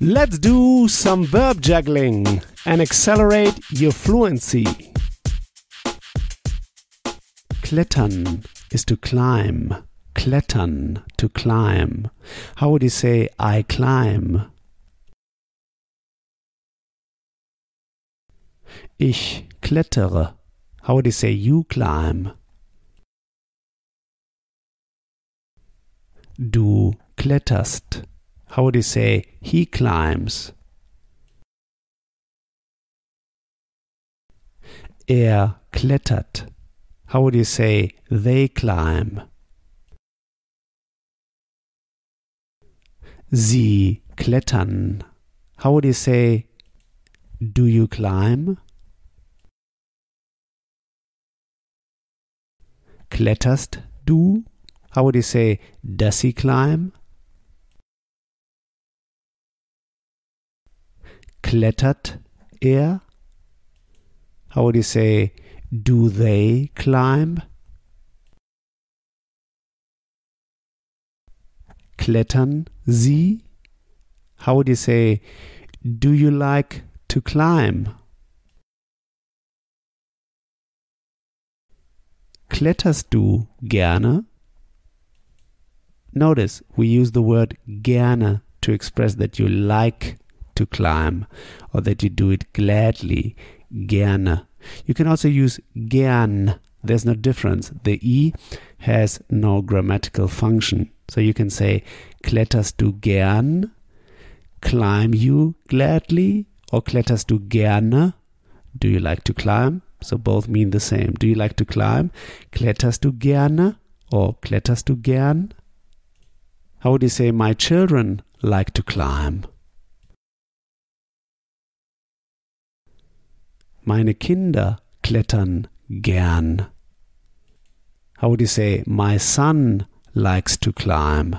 Let's do some verb juggling and accelerate your fluency. Klettern is to climb. Klettern, to climb. How would you say I climb? Ich klettere. How would you say you climb? Du kletterst. How would you say he climbs? Er klettert. How would you say they climb? Sie klettern. How would you say do you climb? Kletterst du? How would you say does he climb? Klettert er? How would you say do they climb? Klettern sie? How would you say do you like to climb? Kletterst du gerne? Notice we use the word gerne to express that you like to climb or that you do it gladly. Gerne. You can also use gern. There's no difference. The E has no grammatical function. So you can say kletterst du gern? Climb you gladly? Or kletterst du gerne? Do you like to climb? So both mean the same. Do you like to climb? Kletterst du gerne? Or kletterst du gern? How would you say my children like to climb? Meine Kinder klettern gern. How would you say my son likes to climb?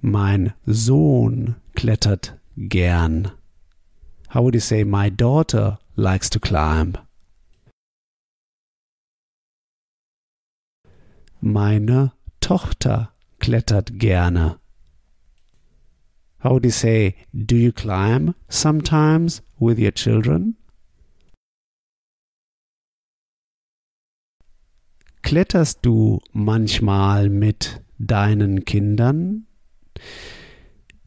Mein Sohn klettert gern. How would you say my daughter likes to climb? Meine Tochter klettert gerne. How would you say, do you climb sometimes with your children? Kletterst du manchmal mit deinen Kindern?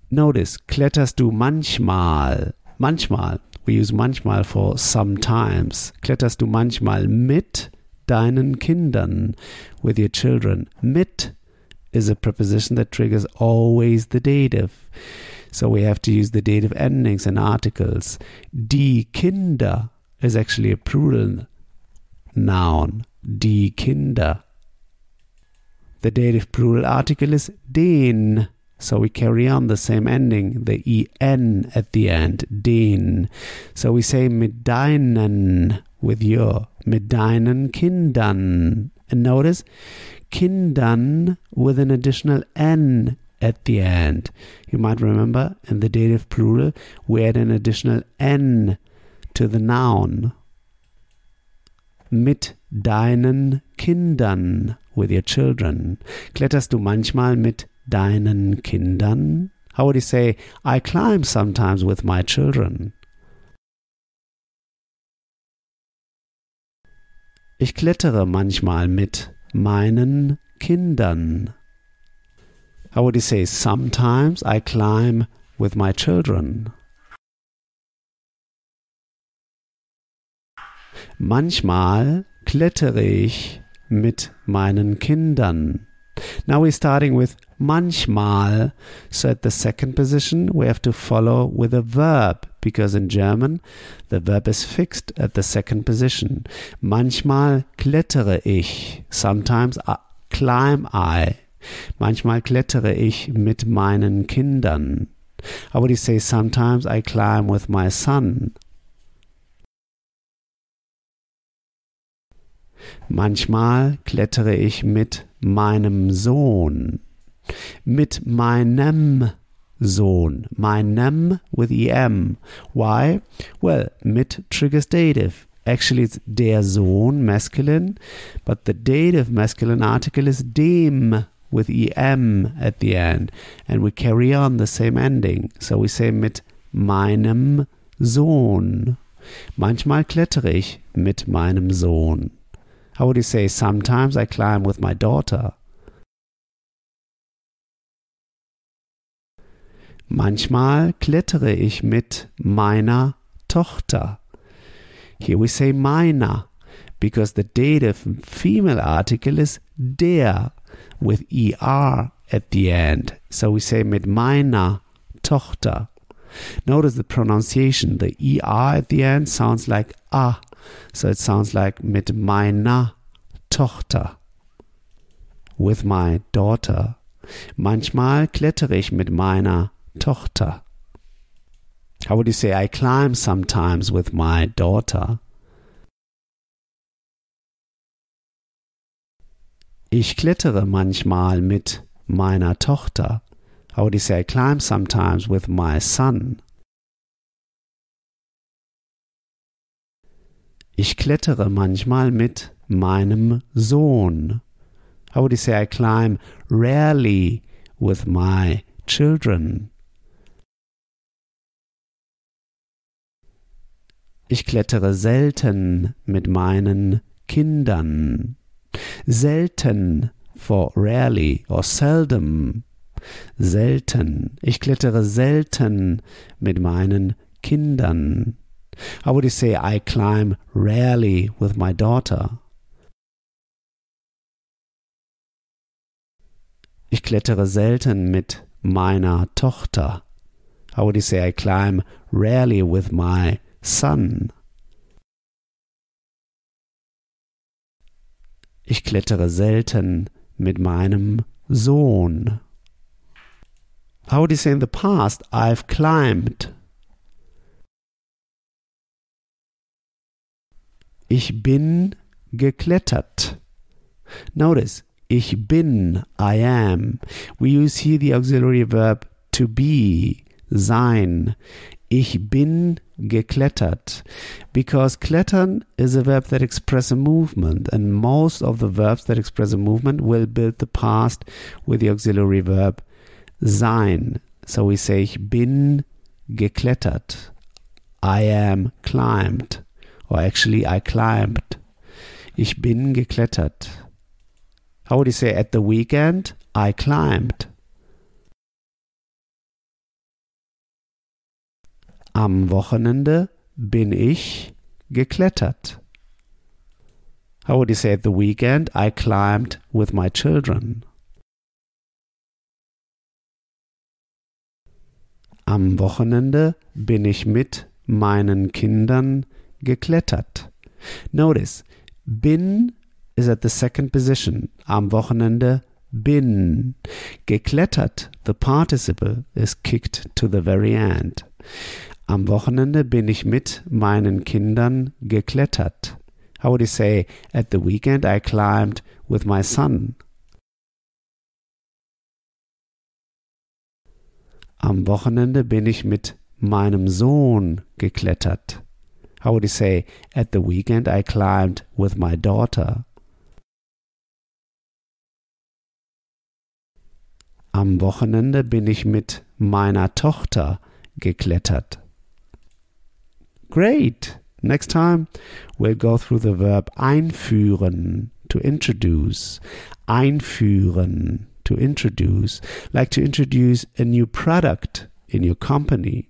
Notice, kletterst du manchmal, manchmal, we use manchmal for sometimes. Kletterst du manchmal mit deinen Kindern, with your children? Mit is a preposition that triggers always the dative. So we have to use the dative endings and articles. Die Kinder is actually a plural noun. Die Kinder. The dative plural article is den. So we carry on the same ending, the en at the end, den. So we say mit deinen with your, mit deinen Kindern. And notice Kindern with an additional n at the end. You might remember in the dative plural, we add an additional n to the noun. Mit deinen Kindern, with your children. Kletterst du manchmal mit deinen Kindern? How would you say, I climb sometimes with my children? Ich klettere manchmal mit meinen Kindern. How would you say, sometimes I climb with my children? Manchmal klettere ich mit meinen Kindern. Now we're starting with manchmal. So at the second position, we have to follow with a verb because in German the verb is fixed at the second position. Manchmal klettere ich. Sometimes I climb I. Manchmal klettere ich mit meinen Kindern. How would you say sometimes I climb with my son? Manchmal klettere ich mit meinem Sohn. Mit meinem Sohn. Meinem with em. Why? Well, mit triggers dative. Actually, it's der Sohn, masculine, but the dative masculine article is dem with em at the end, and we carry on the same ending. So we say mit meinem Sohn. Manchmal klettere ich mit meinem Sohn. How would you say sometimes I climb with my daughter? Manchmal klettere ich mit meiner Tochter. Here we say meiner because the dative female article is der with er at the end. So we say mit meiner Tochter. Notice the pronunciation. The er at the end sounds like a, so it sounds like mit meiner Tochter. With my daughter. Manchmal klettere ich mit meiner Tochter. How would you say I climb sometimes with my daughter? Ich klettere manchmal mit meiner Tochter. How would you say I climb sometimes with my son? Ich klettere manchmal mit meinem Sohn. How would you say I climb rarely with my children? Ich klettere selten mit meinen Kindern. Selten for rarely or seldom. Selten. Ich klettere selten mit meinen Kindern. How would you say I climb rarely with my daughter? Ich klettere selten mit meiner Tochter. How would you say I climb rarely with my son? Ich klettere selten mit meinem Sohn. How would you say in the past, I've climbed? Ich bin geklettert. Notice, ich bin, I am. We use here the auxiliary verb to be, sein. Ich bin geklettert. Because klettern is a verb that expresses a movement, and most of the verbs that express a movement will build the past with the auxiliary verb sein. So we say, ich bin geklettert. I am climbed. Or actually, I climbed. Ich bin geklettert. How would you say at the weekend? I climbed. Am Wochenende bin ich geklettert. How would you say at the weekend? I climbed with my children. Am Wochenende bin ich mit meinen Kindern geklettert. Notice, bin is at the second position. Am Wochenende bin. Geklettert, the participle, is kicked to the very end. Am Wochenende bin ich mit meinen Kindern geklettert. How would you say, at the weekend I climbed with my son? Am Wochenende bin ich mit meinem Sohn geklettert. How would you say, at the weekend I climbed with my daughter? Am Wochenende bin ich mit meiner Tochter geklettert. Great! Next time we'll go through the verb einführen, to introduce. Einführen, to introduce. Like to introduce a new product in your company.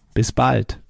Bis bald.